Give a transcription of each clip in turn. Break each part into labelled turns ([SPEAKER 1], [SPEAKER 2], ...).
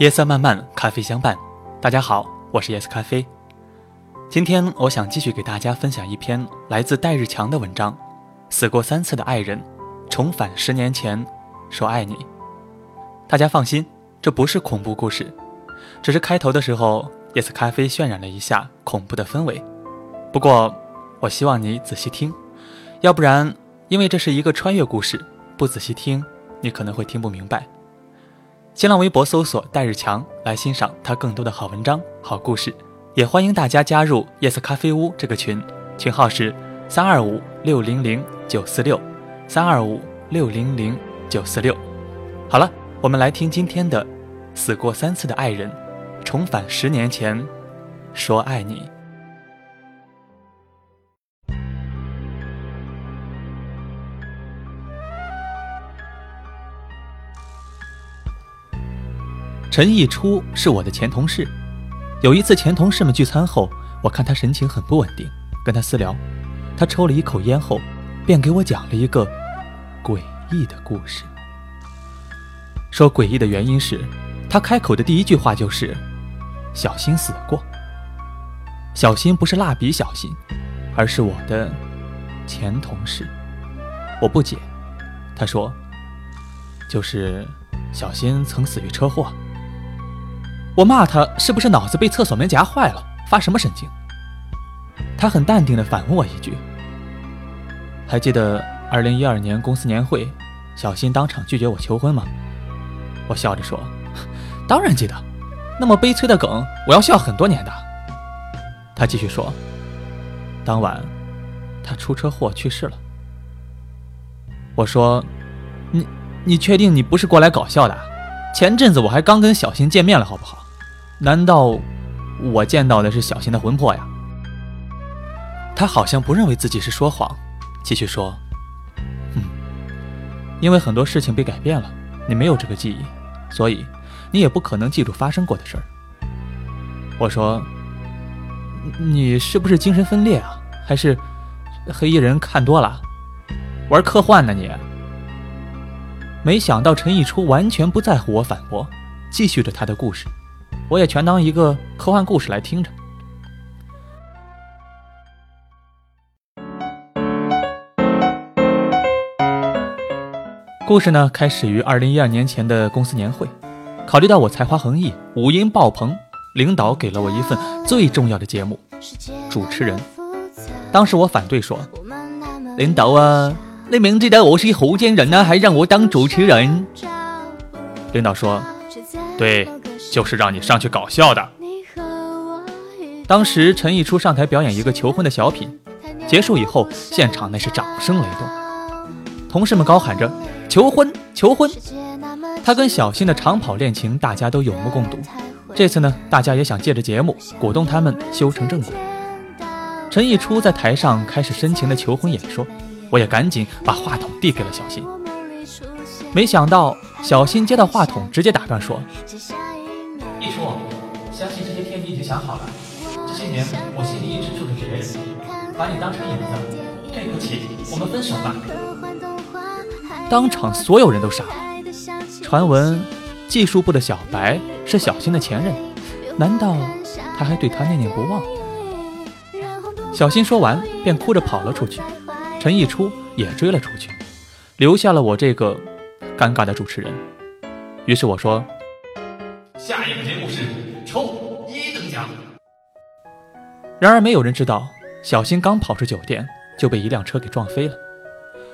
[SPEAKER 1] 夜色漫漫，咖啡相伴。大家好，我是夜色咖啡。今天我想继续给大家分享一篇来自戴日强的文章：死过三次的爱人，重返十年前，说爱你。大家放心，这不是恐怖故事，只是开头的时候，夜色咖啡渲染了一下恐怖的氛围。不过，我希望你仔细听，要不然，因为这是一个穿越故事，不仔细听，你可能会听不明白。新浪微博搜索戴日强来欣赏他更多的好文章、好故事，也欢迎大家加入夜色咖啡屋这个群，群号是三二五六零零九四六三二五六零零九四六。好了，我们来听今天的《死过三次的爱人，重返十年前，说爱你》。陈逸初是我的前同事，有一次前同事们聚餐后，我看他神情很不稳定，跟他私聊，他抽了一口烟后，便给我讲了一个诡异的故事。说诡异的原因是，他开口的第一句话就是“小新死过”。小新不是蜡笔小新，而是我的前同事。我不解，他说：“就是小新曾死于车祸。”我骂他是不是脑子被厕所门夹坏了，发什么神经？他很淡定地反问我一句：“还记得二零一二年公司年会，小新当场拒绝我求婚吗？”我笑着说：“当然记得，那么悲催的梗，我要笑很多年的。”他继续说：“当晚，他出车祸去世了。”我说：“你你确定你不是过来搞笑的？前阵子我还刚跟小新见面了，好不好？”难道我见到的是小新的魂魄呀？他好像不认为自己是说谎，继续说：“嗯，因为很多事情被改变了，你没有这个记忆，所以你也不可能记住发生过的事儿。”我说：“你是不是精神分裂啊？还是黑衣人看多了，玩科幻呢？你？”没想到陈逸初完全不在乎我反驳，继续着他的故事。我也全当一个科幻故事来听着。故事呢，开始于二零一二年前的公司年会。考虑到我才华横溢、五音爆棚，领导给了我一份最重要的节目——主持人。当时我反对说：“领导啊，你明知道我是福建人呢，还让我当主持人？”领导说：“对。”就是让你上去搞笑的。当时陈逸初上台表演一个求婚的小品，结束以后，现场那是掌声雷动，同事们高喊着“求婚，求婚”。他跟小新的长跑恋情，大家都有目共睹。这次呢，大家也想借着节目鼓动他们修成正果。陈逸初在台上开始深情的求婚演说，我也赶紧把话筒递给了小新。没想到小新接到话筒，直接打断说。一说，相信这些天你已经想好了。这些年我心里一直住着别人，把你当成影子。对不起，我们分手吧。当场所有人都傻了。传闻技术部的小白是小新的前任，难道他还对他念念不忘？小新说完便哭着跑了出去，陈逸初也追了出去，留下了我这个尴尬的主持人。于是我说。下一个然而没有人知道，小新刚跑出酒店就被一辆车给撞飞了。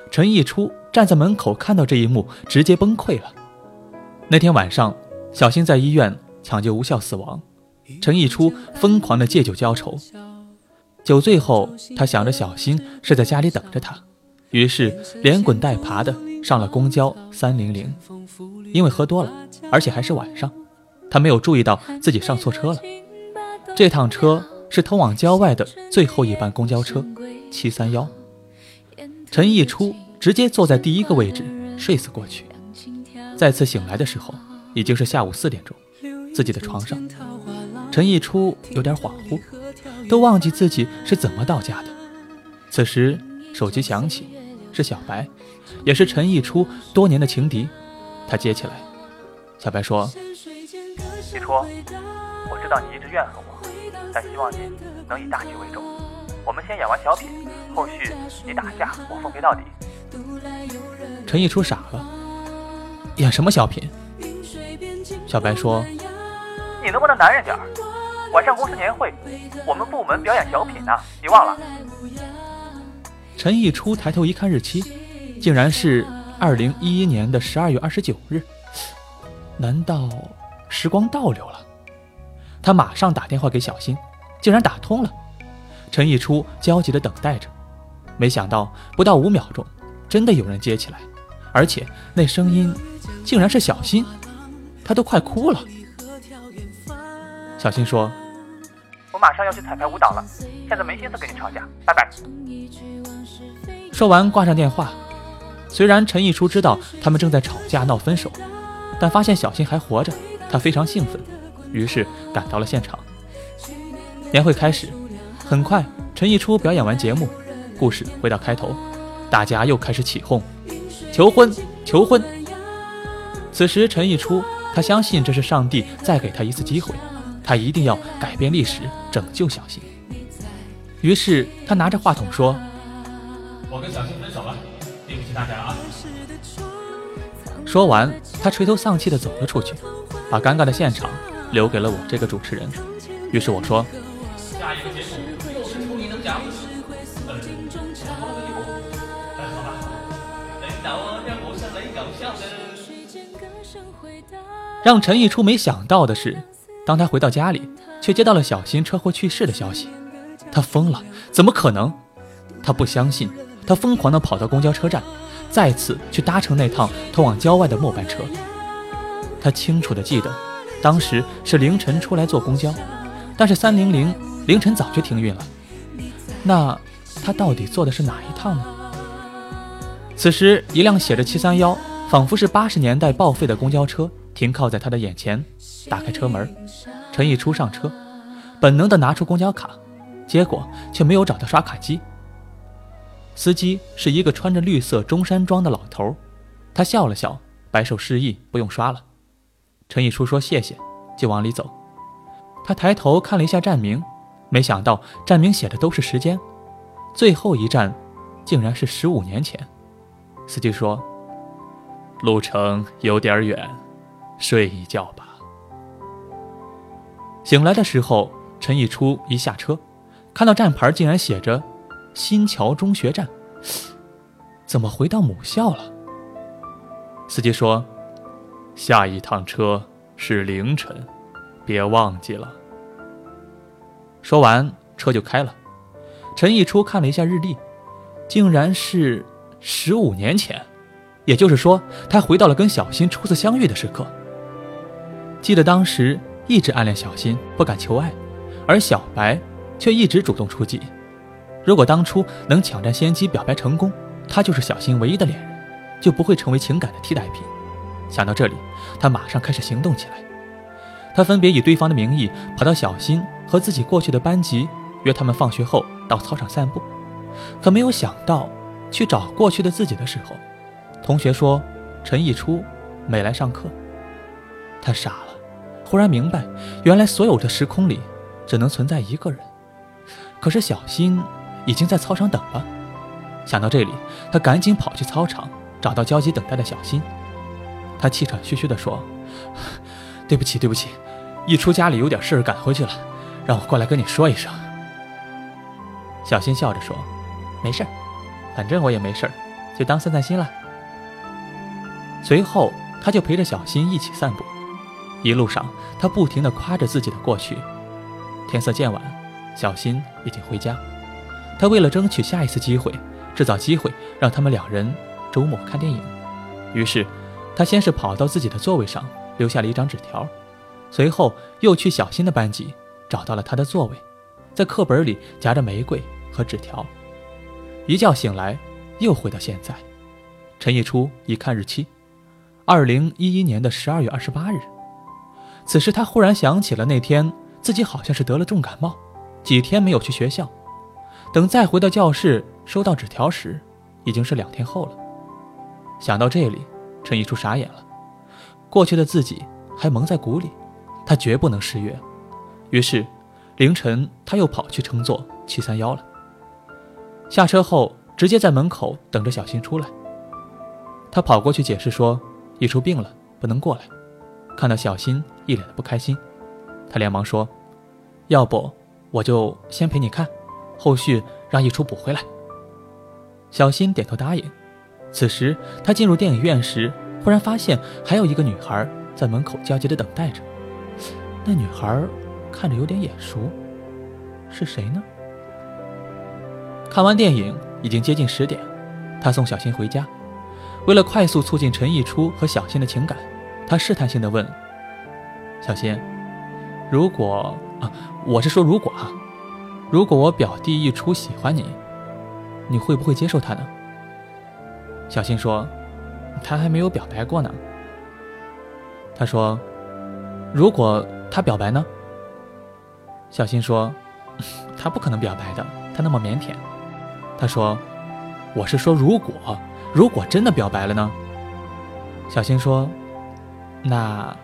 [SPEAKER 1] 陈逸初站在门口看到这一幕，直接崩溃了。那天晚上，小新在医院抢救无效死亡，陈逸初疯狂的借酒浇愁。酒醉后，他想着小新是在家里等着他，于是连滚带爬的上了公交三零零。因为喝多了，而且还是晚上。他没有注意到自己上错车了，这趟车是通往郊外的最后一班公交车，七三幺。陈逸初直接坐在第一个位置睡死过去，再次醒来的时候已经是下午四点钟，自己的床上，陈逸初有点恍惚，都忘记自己是怎么到家的。此时手机响起，是小白，也是陈逸初多年的情敌，他接起来，小白说。逸初，我知道你一直怨恨我，但希望你能以大局为重。我们先演完小品，后续你打架，我奉陪到底。陈一初傻了，演什么小品？小白说：“你能不能男人点晚上公司年会，我们部门表演小品呢，你忘了？”陈一初抬头一看日期，竟然是二零一一年的十二月二十九日。难道时光倒流了？他马上打电话给小新，竟然打通了。陈一初焦急地等待着，没想到不到五秒钟，真的有人接起来，而且那声音竟然是小新，他都快哭了。小新说：“我马上要去彩排舞蹈了，现在没心思跟你吵架，拜拜。”说完挂上电话。虽然陈一初知道他们正在吵架闹分手，但发现小新还活着，他非常兴奋，于是赶到了现场。年会开始。很快，陈逸初表演完节目，故事回到开头，大家又开始起哄，求婚，求婚。此时，陈逸初他相信这是上帝再给他一次机会，他一定要改变历史，拯救小新。于是，他拿着话筒说：“我跟小新分手了，对不起大家啊。”说完，他垂头丧气地走了出去，把尴尬的现场留给了我这个主持人。于是我说：“下一个节目。”让陈逸初没想到的是，当他回到家里，却接到了小新车祸去世的消息。他疯了，怎么可能？他不相信，他疯狂地跑到公交车站，再次去搭乘那趟通往郊外的末班车。他清楚地记得，当时是凌晨出来坐公交，但是三零零凌晨早就停运了。那他到底坐的是哪一趟呢？此时，一辆写着七三幺，仿佛是八十年代报废的公交车停靠在他的眼前。打开车门，陈逸初上车，本能的拿出公交卡，结果却没有找到刷卡机。司机是一个穿着绿色中山装的老头，他笑了笑，摆手示意不用刷了。陈毅初说谢谢，就往里走。他抬头看了一下站名，没想到站名写的都是时间，最后一站竟然是十五年前。司机说：“路程有点远，睡一觉吧。”醒来的时候，陈一初一下车，看到站牌竟然写着“新桥中学站”，怎么回到母校了？司机说：“下一趟车是凌晨，别忘记了。”说完，车就开了。陈逸初看了一下日历，竟然是。十五年前，也就是说，他回到了跟小新初次相遇的时刻。记得当时一直暗恋小新，不敢求爱，而小白却一直主动出击。如果当初能抢占先机表白成功，他就是小新唯一的恋人，就不会成为情感的替代品。想到这里，他马上开始行动起来。他分别以对方的名义跑到小新和自己过去的班级，约他们放学后到操场散步，可没有想到。去找过去的自己的时候，同学说陈逸初没来上课。他傻了，忽然明白，原来所有的时空里只能存在一个人。可是小新已经在操场等了。想到这里，他赶紧跑去操场，找到焦急等待的小新。他气喘吁吁地说：“对不起，对不起，一出家里有点事儿赶回去了，让我过来跟你说一声。”小新笑着说：“没事儿。”反正我也没事儿，就当散散心了。随后，他就陪着小新一起散步。一路上，他不停地夸着自己的过去。天色渐晚，小新已经回家。他为了争取下一次机会，制造机会让他们两人周末看电影。于是，他先是跑到自己的座位上，留下了一张纸条。随后，又去小新的班级，找到了他的座位，在课本里夹着玫瑰和纸条。一觉醒来，又回到现在。陈一初一看日期，二零一一年的十二月二十八日。此时他忽然想起了那天自己好像是得了重感冒，几天没有去学校。等再回到教室收到纸条时，已经是两天后了。想到这里，陈一初傻眼了。过去的自己还蒙在鼓里，他绝不能失约。于是，凌晨他又跑去乘坐七三幺了。下车后，直接在门口等着小新出来。他跑过去解释说：“一出病了，不能过来。”看到小新一脸的不开心，他连忙说：“要不我就先陪你看，后续让一出补回来。”小新点头答应。此时他进入电影院时，忽然发现还有一个女孩在门口焦急的等待着。那女孩看着有点眼熟，是谁呢？看完电影已经接近十点，他送小新回家。为了快速促进陈逸初和小新的情感，他试探性的问：“小新，如果啊，我是说如果啊，如果我表弟逸初喜欢你，你会不会接受他呢？”小新说：“他还没有表白过呢。”他说：“如果他表白呢？”小新说：“他不可能表白的，他那么腼腆。”他说：“我是说如果。”如果真的表白了呢？小新说：“那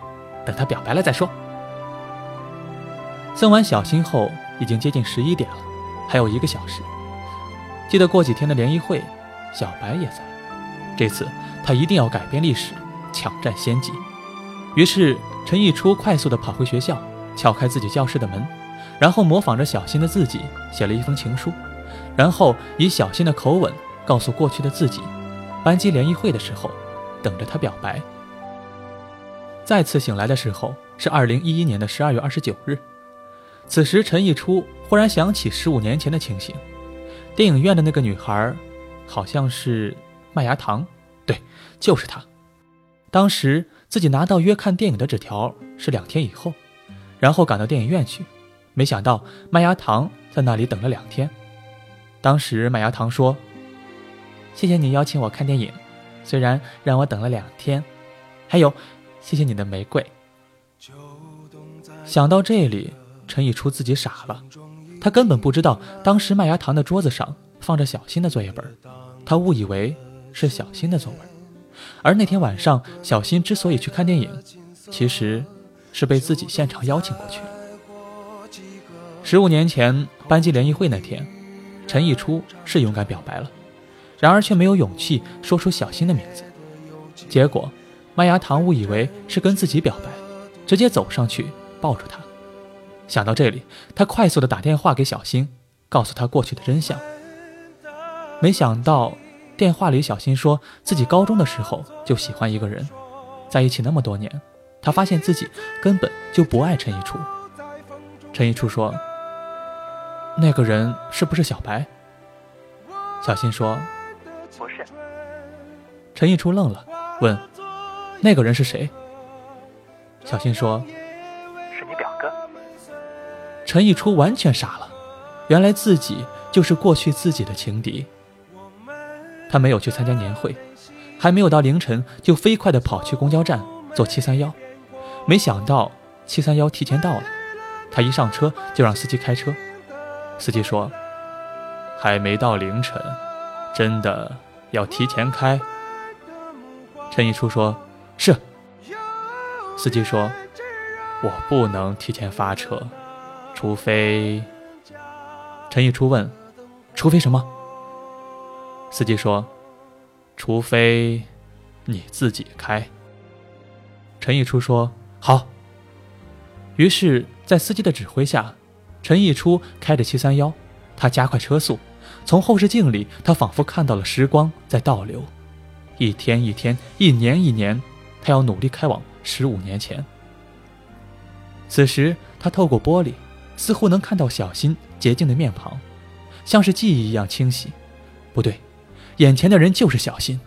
[SPEAKER 1] 等他表白了再说。”送完小新后，已经接近十一点了，还有一个小时。记得过几天的联谊会，小白也在。这次他一定要改变历史，抢占先机。于是陈逸初快速地跑回学校，敲开自己教室的门，然后模仿着小新的自己写了一封情书，然后以小新的口吻告诉过去的自己。班级联谊会的时候，等着他表白。再次醒来的时候是二零一一年的十二月二十九日，此时陈逸初忽然想起十五年前的情形，电影院的那个女孩，好像是麦芽糖，对，就是他。当时自己拿到约看电影的纸条是两天以后，然后赶到电影院去，没想到麦芽糖在那里等了两天。当时麦芽糖说。谢谢你邀请我看电影，虽然让我等了两天，还有，谢谢你的玫瑰。想到这里，陈以初自己傻了，他根本不知道当时麦芽糖的桌子上放着小新的作业本，他误以为是小新的作文。而那天晚上，小新之所以去看电影，其实是被自己现场邀请过去了。十五年前班级联谊会那天，陈逸初是勇敢表白了。然而却没有勇气说出小新的名字，结果麦芽糖误以为是跟自己表白，直接走上去抱住他。想到这里，他快速的打电话给小新，告诉他过去的真相。没想到电话里小新说自己高中的时候就喜欢一个人，在一起那么多年，他发现自己根本就不爱陈一初。陈一初说：“那个人是不是小白？”小新说。不是陈逸初愣了，问：“那个人是谁？”小新说：“
[SPEAKER 2] 是你表哥。”
[SPEAKER 1] 陈逸初完全傻了，原来自己就是过去自己的情敌。他没有去参加年会，还没有到凌晨就飞快地跑去公交站坐七三幺，没想到七三幺提前到了，他一上车就让司机开车。司机说：“还没到凌晨，真的要提前开。”陈逸初说：“是。”司机说：“我不能提前发车，除非……”陈逸初问：“除非什么？”司机说：“除非你自己开。”陈逸初说：“好。”于是，在司机的指挥下，陈逸初开着七三幺，他加快车速，从后视镜里，他仿佛看到了时光在倒流。一天一天，一年一年，他要努力开往十五年前。此时，他透过玻璃，似乎能看到小新洁净的面庞，像是记忆一样清晰。不对，眼前的人就是小新。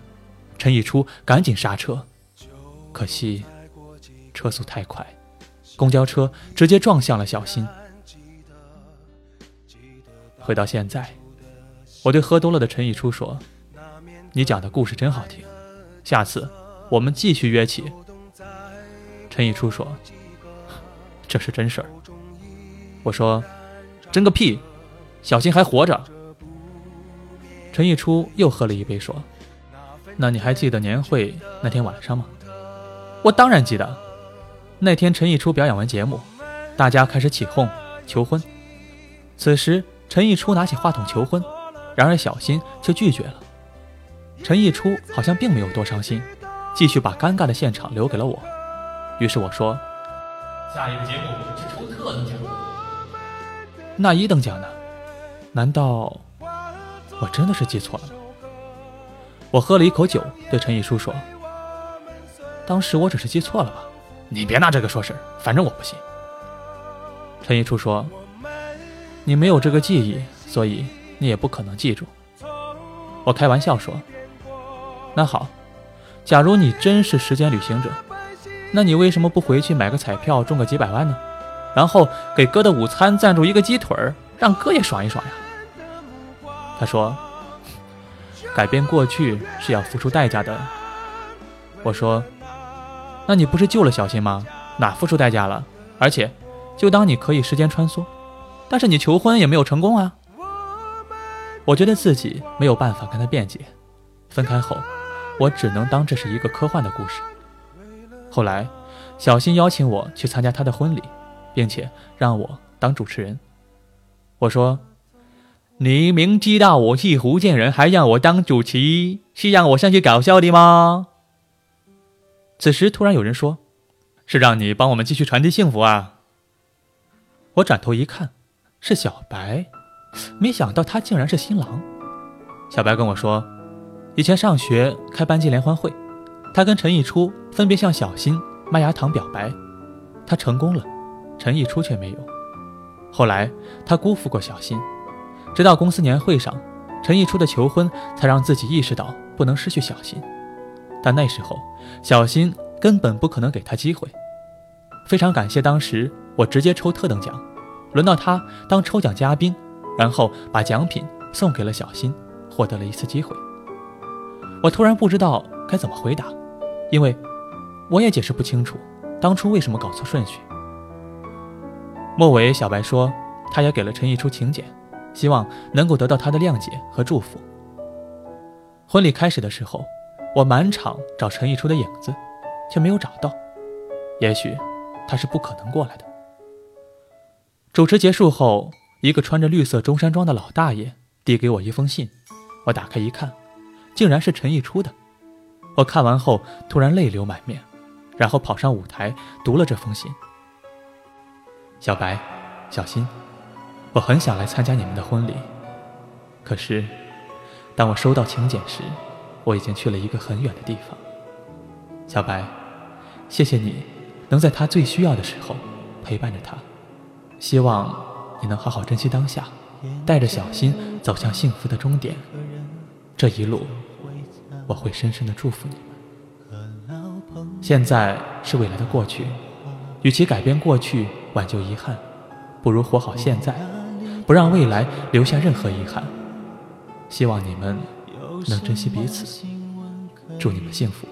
[SPEAKER 1] 陈逸初赶紧刹车，可惜车速太快，公交车直接撞向了小新。回到现在，我对喝多了的陈逸初说。你讲的故事真好听，下次我们继续约起。陈逸初说：“这是真事儿。”我说：“真个屁，小新还活着。”陈逸初又喝了一杯，说：“那你还记得年会那天晚上吗？”我当然记得。那天陈逸初表演完节目，大家开始起哄求婚。此时陈逸初拿起话筒求婚，然而小新却拒绝了。陈逸初好像并没有多伤心，继续把尴尬的现场留给了我。于是我说：“下一个节目是抽特等奖，那一等奖呢？难道我真的是记错了？”我喝了一口酒，对陈逸初说：“当时我只是记错了吧？你别拿这个说事，反正我不信。”陈逸初说：“你没有这个记忆，所以你也不可能记住。”我开玩笑说。那好，假如你真是时间旅行者，那你为什么不回去买个彩票中个几百万呢？然后给哥的午餐赞助一个鸡腿，让哥也爽一爽呀？他说：“改变过去是要付出代价的。”我说：“那你不是救了小新吗？哪付出代价了？而且，就当你可以时间穿梭，但是你求婚也没有成功啊！”我觉得自己没有办法跟他辩解。分开后。我只能当这是一个科幻的故事。后来，小新邀请我去参加他的婚礼，并且让我当主持人。我说：“你明知道我是福建人，还让我当主持，是让我上去搞笑的吗？”此时，突然有人说：“是让你帮我们继续传递幸福啊！”我转头一看，是小白，没想到他竟然是新郎。小白跟我说。以前上学开班级联欢会，他跟陈逸初分别向小新、麦芽糖表白，他成功了，陈逸初却没有。后来他辜负过小新，直到公司年会上，陈逸初的求婚才让自己意识到不能失去小新。但那时候小新根本不可能给他机会。非常感谢当时我直接抽特等奖，轮到他当抽奖嘉宾，然后把奖品送给了小新，获得了一次机会。我突然不知道该怎么回答，因为我也解释不清楚当初为什么搞错顺序。末尾，小白说他也给了陈逸初请柬，希望能够得到他的谅解和祝福。婚礼开始的时候，我满场找陈逸初的影子，却没有找到。也许他是不可能过来的。主持结束后，一个穿着绿色中山装的老大爷递给我一封信，我打开一看。竟然是陈逸初的，我看完后突然泪流满面，然后跑上舞台读了这封信。小白，小新，我很想来参加你们的婚礼，可是当我收到请柬时，我已经去了一个很远的地方。小白，谢谢你能在他最需要的时候陪伴着他，希望你能好好珍惜当下，带着小新走向幸福的终点。这一路。我会深深的祝福你们。现在是未来的过去，与其改变过去挽救遗憾，不如活好现在，不让未来留下任何遗憾。希望你们能珍惜彼此，祝你们幸福。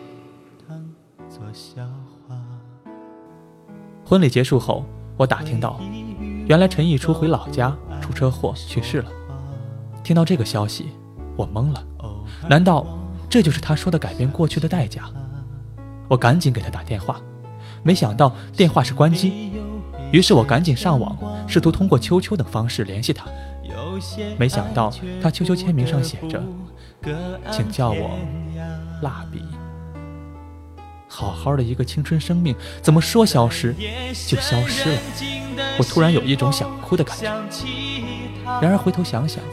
[SPEAKER 1] 婚礼结束后，我打听到，原来陈逸初回老家出车祸去世了。听到这个消息，我懵了，难道？这就是他说的改变过去的代价。我赶紧给他打电话，没想到电话是关机。于是我赶紧上网，试图通过秋秋等方式联系他。没想到他秋秋签名上写着：“请叫我蜡笔。”好好的一个青春生命，怎么说消失就消失了？我突然有一种想哭的感觉。然而回头想想，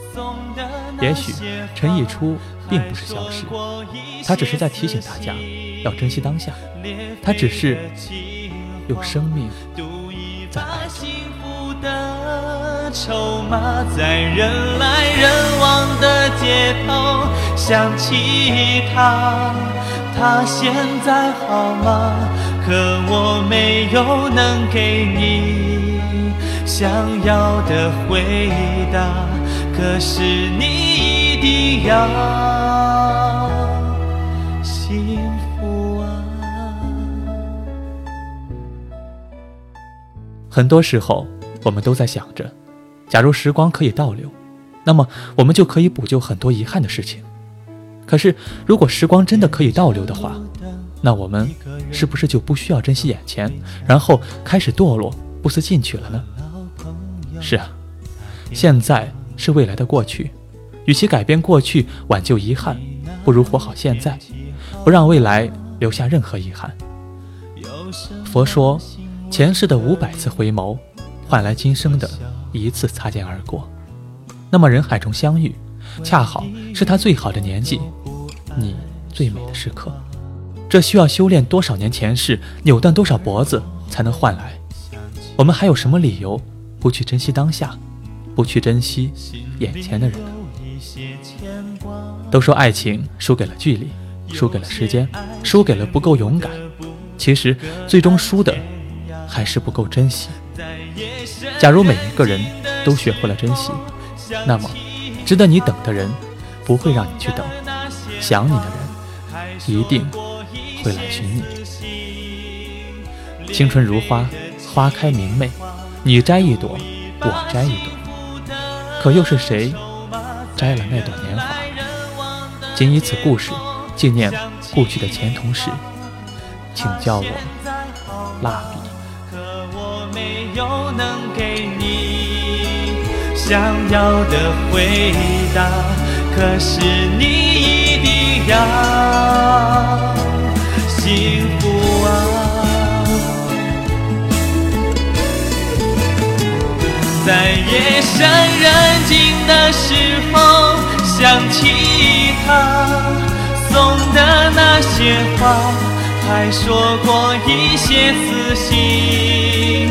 [SPEAKER 1] 也许陈逸初。并不是消失，他只是在提醒大家要珍惜当下。他只是用生命把幸福的。筹码在人来人往的街头想起他，他现在好吗？可我没有能给你想要的回答。可是你一定要。很多时候，我们都在想着，假如时光可以倒流，那么我们就可以补救很多遗憾的事情。可是，如果时光真的可以倒流的话，
[SPEAKER 3] 那我们是不是就不需要珍惜眼前，然后开始堕落、不思进取了呢？是啊，现在是未来的过去，与其改变过去、挽救遗憾，不如活好现在，不让未来留下任何遗憾。佛说，前世的五百次回眸，换来今生的一次擦肩而过。那么人海中相遇，恰好是他最好的年纪，你最美的时刻。这需要修炼多少年前世，扭断多少脖子才能换来？我们还有什么理由不去珍惜当下，不去珍惜眼前的人呢？都说爱情输给了距离，输给了时间，输给了不够勇敢。其实最终输的还是不够珍惜。假如每一个人都学会了珍惜，那么值得你等的人不会让你去等，想你的人一定。会来寻你。青春如花，花开明媚，你摘一朵，我摘一朵，可又是谁摘了那朵年华？仅以此故事纪念故去的前同事，请叫我蜡笔。又能给你想要的回答，可是你一定要。幸福啊，在夜深人静的时候，想起他送的那些话，还说过一些撕心